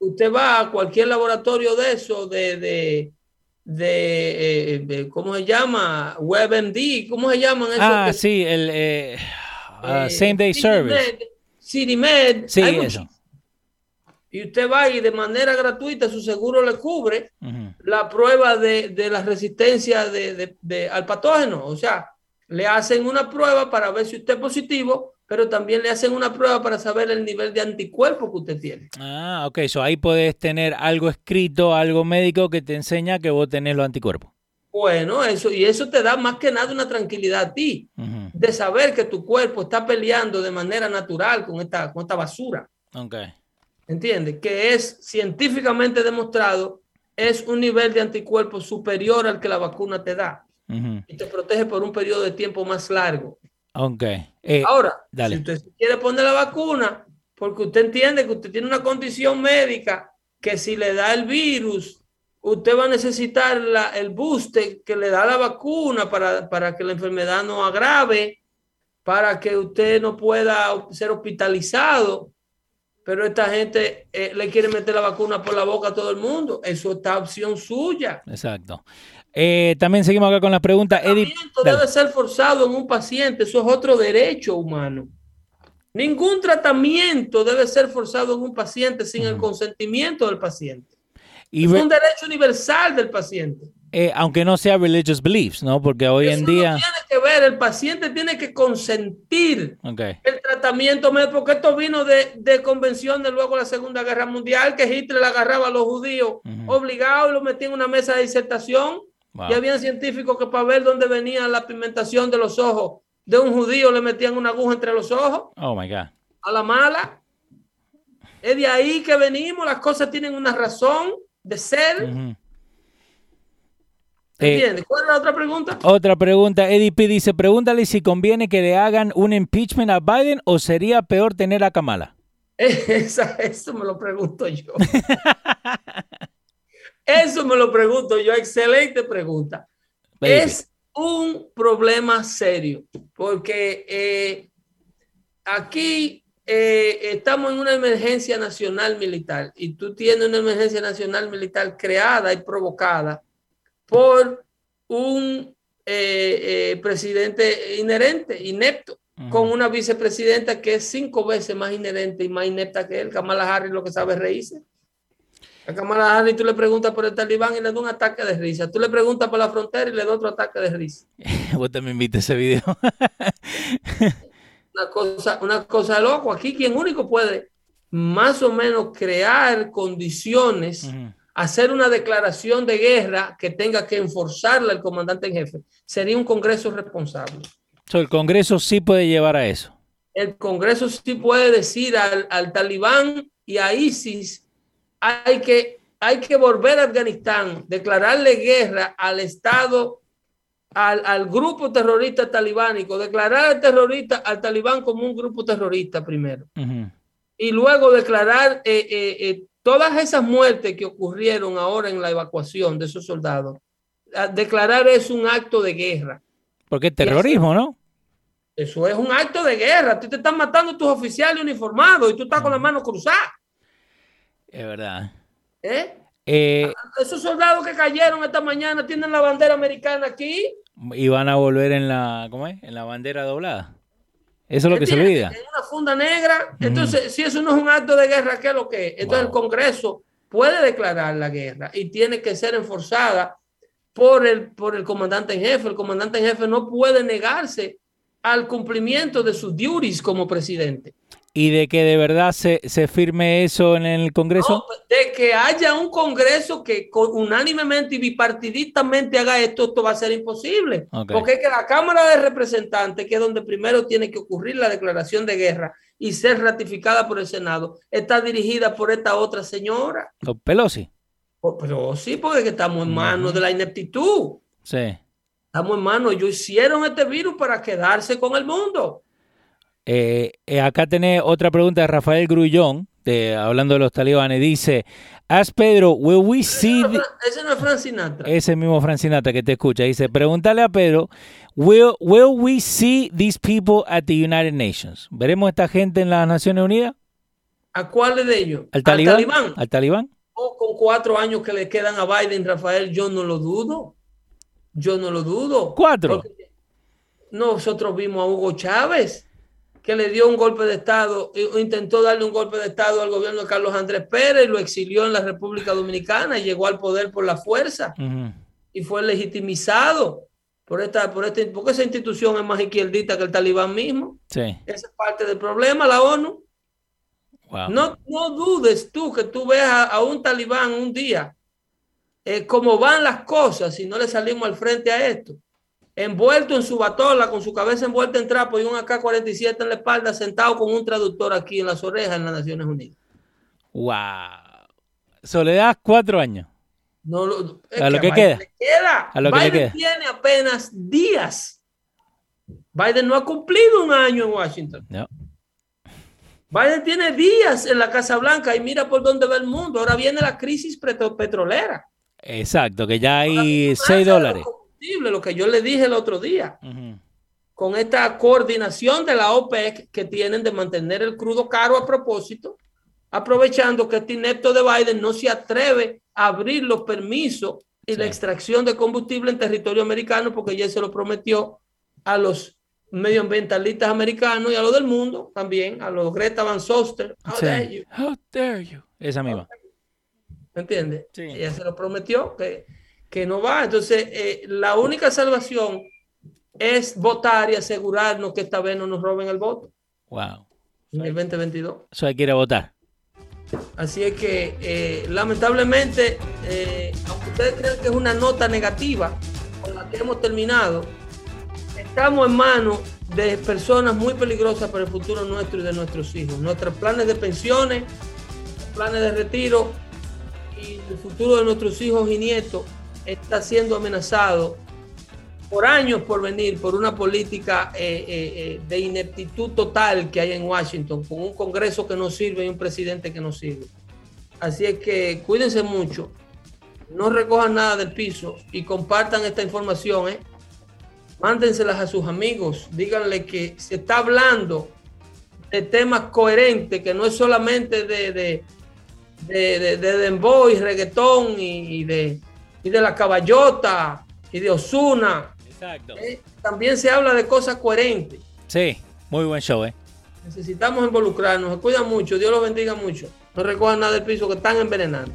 Usted va a cualquier laboratorio de eso, de, de, de, eh, ¿cómo se llama? WebMD, ¿cómo se llaman eso? Ah, sí, el eh, uh, Same Day Service. CityMed. Sí, eso y usted va y de manera gratuita su seguro le cubre la prueba de, la resistencia de, al patógeno. O sea, le hacen una prueba para ver si usted es positivo, pero también le hacen una prueba para saber el nivel de anticuerpo que usted tiene. Ah, ok. So ahí puedes tener algo escrito, algo médico que te enseña que vos tenés los anticuerpos. Bueno, eso, y eso te da más que nada una tranquilidad a ti, de saber que tu cuerpo está peleando de manera natural con esta, con esta basura. Okay. ¿Entiendes? Que es científicamente demostrado, es un nivel de anticuerpos superior al que la vacuna te da. Y te protege por un periodo de tiempo más largo. Ok. Eh, Ahora, si usted quiere poner la vacuna, porque usted entiende que usted tiene una condición médica, que si le da el virus, usted va a necesitar el booster que le da la vacuna para, para que la enfermedad no agrave, para que usted no pueda ser hospitalizado pero esta gente eh, le quiere meter la vacuna por la boca a todo el mundo. Eso está opción suya. Exacto. Eh, también seguimos acá con la pregunta. El tratamiento debe ser forzado en un paciente. Eso es otro derecho humano. Ningún tratamiento debe ser forzado en un paciente sin el consentimiento del paciente. Y es un derecho universal del paciente. Eh, aunque no sea religious beliefs, ¿no? Porque hoy en día... No tiene el paciente tiene que consentir el tratamiento, porque esto vino de, de convención de luego la Segunda Guerra Mundial, que Hitler agarraba a los judíos obligados y los metía en una mesa de disertación. Y había científicos que para ver dónde venía la pigmentación de los ojos de un judío le metían una aguja entre los ojos. Oh, my God. A la mala. Es de ahí que venimos, las cosas tienen una razón de ser. Eh, ¿Cuál es la otra pregunta? Otra pregunta. Eddie P. dice, pregúntale si conviene que le hagan un impeachment a Biden o sería peor tener a Kamala. eso me lo pregunto yo. eso me lo pregunto yo. Excelente pregunta. Es un problema serio porque eh, aquí eh, estamos en una emergencia nacional militar y tú tienes una emergencia nacional militar creada y provocada por un eh, eh, presidente inherente, inepto, con una vicepresidenta que es cinco veces más inherente y más inepta que él. Kamala Harris lo que sabe reírse. A Kamala Harris tú le preguntas por el talibán y le da un ataque de risa. Tú le preguntas por la frontera y le da otro ataque de risa. Vos también viste ese video. una cosa, una cosa loco. Aquí quien único puede más o menos crear condiciones hacer una declaración de guerra que tenga que enforzarla el comandante en jefe. Sería un Congreso responsable. el Congreso sí puede llevar a eso. El Congreso sí puede decir al, talibán y a ISIS, hay que, hay que volver a Afganistán, declararle guerra al Estado, al, grupo terrorista talibánico, declarar al terrorista, al talibán como un grupo terrorista primero. Y luego declarar eh, eh, eh, todas esas muertes que ocurrieron ahora en la evacuación de esos soldados, declarar es un acto de guerra. Porque es terrorismo, ¿no? Eso es un acto de guerra. A ti te están matando tus oficiales uniformados y tú estás con las manos cruzadas. Es verdad. ¿Eh? Eh, Esos soldados que cayeron esta mañana tienen la bandera americana aquí. y van a volver en la, ¿cómo es? En la bandera doblada. Eso es lo que se olvida. En una funda negra. Entonces, si eso no es un acto de guerra, ¿qué es lo que es? Entonces, Wow. el Congreso puede declarar la guerra y tiene que ser enforzada por el, por el comandante en jefe. El comandante en jefe no puede negarse al cumplimiento de sus duties como presidente. Y de que de verdad se, se firme eso en el Congreso. No, de que haya un Congreso que unánimemente y bipartidistamente haga esto, esto va a ser imposible. Porque es que la Cámara de Representantes, que es donde primero tiene que ocurrir la declaración de guerra y ser ratificada por el Senado, está dirigida por esta otra señora. Los Pelosi. Pero sí, porque es que estamos en manos de la ineptitud. Sí. Estamos en manos. Ellos hicieron este virus para quedarse con el mundo. Eh, eh, acá tenés otra pregunta de Rafael Grullón, de, hablando de los talibanes. Dice, As Pedro, will we see... the-" Ese no es Frank Sinatra. Ese mismo Francinata que te escucha. Dice, pregúntale a Pedro, will, will we see these people at the United Nations? ¿Veremos esta gente en las Naciones Unidas? ¿A cuáles de ellos? ¿Al talibán? ¿Al talibán? Oh, con cuatro años que le quedan a Biden, Rafael, yo no lo dudo. Yo no lo dudo. ¿Cuatro? Porque nosotros vimos a Hugo Chávez, que le dio un golpe de Estado, intentó darle un golpe de Estado al gobierno de Carlos Andrés Pérez, lo exilió en la República Dominicana y llegó al poder por la fuerza y fue legitimizado por esta, por este, porque esa institución es más izquierdita que el talibán mismo. Sí. Esa es parte del problema, la ONU. Wow. No, no dudes tú que tú veas a, a un talibán un día, eh, cómo van las cosas si no le salimos al frente a esto. Envuelto en su batola, con su cabeza envuelta en trapo y un AK-47 en la espalda, sentado con un traductor aquí en las orejas en las Naciones Unidas. Wow. Soledad, cuatro años. No, lo- A lo que Biden queda. queda. A lo que Biden queda. tiene apenas días. Biden no ha cumplido un año en Washington. No. Biden tiene días en la Casa Blanca y mira por dónde va el mundo. Ahora viene la crisis petro- petrolera. Exacto, que ya hay mismo 6 nace de dólares. los Lo que yo le dije el otro día, Ujú. con esta coordinación de la OPEC que tienen de mantener el crudo caro a propósito, aprovechando que este inepto de Biden no se atreve a abrir los permisos y Sí. la extracción de combustible en territorio americano porque ya se lo prometió a los medioambientalistas americanos y a los del mundo también, a los Greta Van Soster. How Sí. dare you. How dare you. Esa misma. ¿Me entiendes? Sí. Ella se lo prometió que, que no va. Entonces, eh, la única salvación es votar y asegurarnos que esta vez no nos roben el voto Wow. en el 2022. Eso hay que ir a votar. Así es que, eh, lamentablemente, eh, aunque ustedes crean que es una nota negativa con la que hemos terminado, estamos en manos de personas muy peligrosas para el futuro nuestro y de nuestros hijos. Nuestros planes de pensiones, planes de retiro y el futuro de nuestros hijos y nietos está siendo amenazado por años por venir por una política eh, eh, eh, de ineptitud total que hay en Washington, con un Congreso que no sirve y un presidente que no sirve. Así es que cuídense mucho, no recojan nada del piso y compartan esta información. ¿eh? Mándenselas a sus amigos, díganle que se está hablando de temas coherentes, que no es solamente de, de, de, de, de dembow y reggaetón y de, y de la caballota y de Osuna. Exacto. ¿eh? También se habla de cosas coherentes. Sí, muy buen show, ¿eh? Necesitamos involucrarnos. Se cuidan mucho. Dios los bendiga mucho. No recojan nada del piso que están envenenando.